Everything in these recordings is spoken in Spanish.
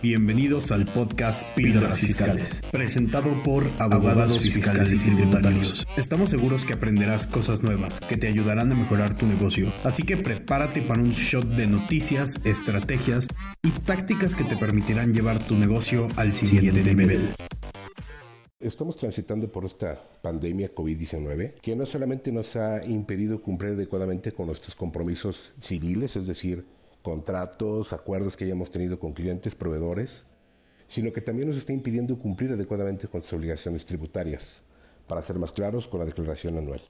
Bienvenidos al podcast Píldoras Fiscales, presentado por abogados fiscales y tributarios. Estamos seguros que aprenderás cosas nuevas que te ayudarán a mejorar tu negocio, así que prepárate para un shot de noticias, estrategias y tácticas que te permitirán llevar tu negocio al siguiente nivel. Estamos transitando por esta pandemia COVID-19 que no solamente nos ha impedido cumplir adecuadamente con nuestros compromisos civiles, es decir, contratos, acuerdos que hayamos tenido con clientes, proveedores, sino que también nos está impidiendo cumplir adecuadamente con sus obligaciones tributarias, para ser más claros, con la declaración anual.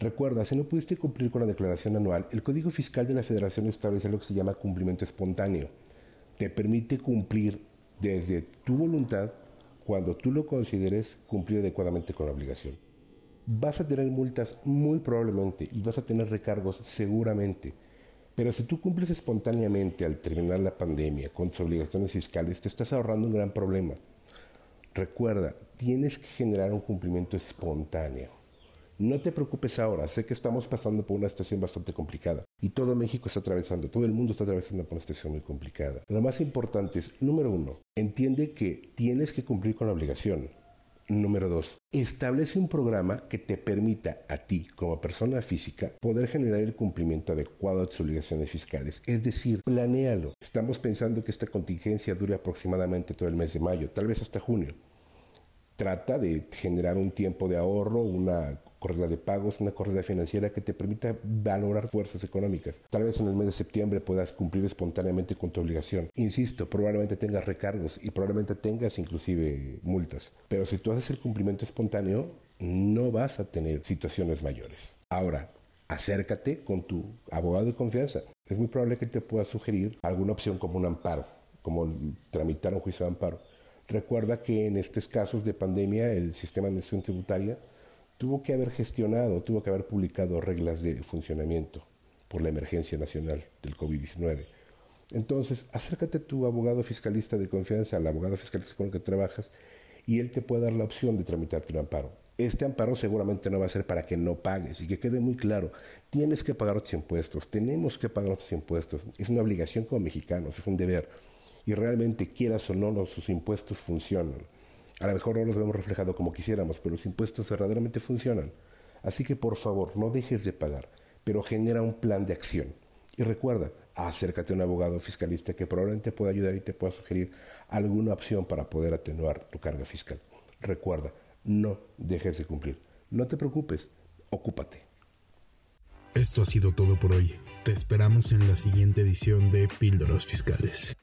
Recuerda, si no pudiste cumplir con la declaración anual, el Código Fiscal de la Federación establece lo que se llama cumplimiento espontáneo. Te permite cumplir desde tu voluntad cuando tú lo consideres cumplir adecuadamente con la obligación. Vas a tener multas muy probablemente y vas a tener recargos seguramente pero si tú cumples espontáneamente al terminar la pandemia con tus obligaciones fiscales, te estás ahorrando un gran problema. Recuerda, tienes que generar un cumplimiento espontáneo. No te preocupes ahora, sé que estamos pasando por una situación bastante complicada y todo México está atravesando, todo el mundo está atravesando por una situación muy complicada. Lo más importante es, número uno, entiende que tienes que cumplir con la obligación. Número dos, establece un programa que te permita a ti, como persona física, poder generar el cumplimiento adecuado de tus obligaciones fiscales. Es decir, planéalo. Estamos pensando que esta contingencia dure aproximadamente todo el mes de mayo, tal vez hasta junio. Trata de generar un tiempo de ahorro, una corrida de pagos, una corrida financiera que te permita valorar fuerzas económicas. Tal vez en el mes de septiembre puedas cumplir espontáneamente con tu obligación. Insisto, probablemente tengas recargos y probablemente tengas inclusive multas. Pero si tú haces el cumplimiento espontáneo, no vas a tener situaciones mayores. Ahora, acércate con tu abogado de confianza. Es muy probable que te pueda sugerir alguna opción como un amparo, como tramitar un juicio de amparo. Recuerda que en estos casos de pandemia el sistema de administración tributaria tuvo que haber gestionado, tuvo que haber publicado reglas de funcionamiento por la emergencia nacional del COVID-19. Entonces, acércate a tu abogado fiscalista de confianza, al abogado fiscalista con el que trabajas, y él te puede dar la opción de tramitarte un amparo. Este amparo seguramente no va a ser para que no pagues y que quede muy claro, tienes que pagar tus impuestos, tenemos que pagar nuestros impuestos, es una obligación como mexicanos, es un deber. Y realmente quieras o no, nuestros impuestos funcionan. A lo mejor no los vemos reflejados como quisiéramos, pero los impuestos verdaderamente funcionan. Así que por favor, no dejes de pagar, pero genera un plan de acción. Y recuerda, acércate a un abogado fiscalista que probablemente pueda ayudar y te pueda sugerir alguna opción para poder atenuar tu carga fiscal. Recuerda, no dejes de cumplir. No te preocupes, ocúpate. Esto ha sido todo por hoy. Te esperamos en la siguiente edición de Píldoras Fiscales.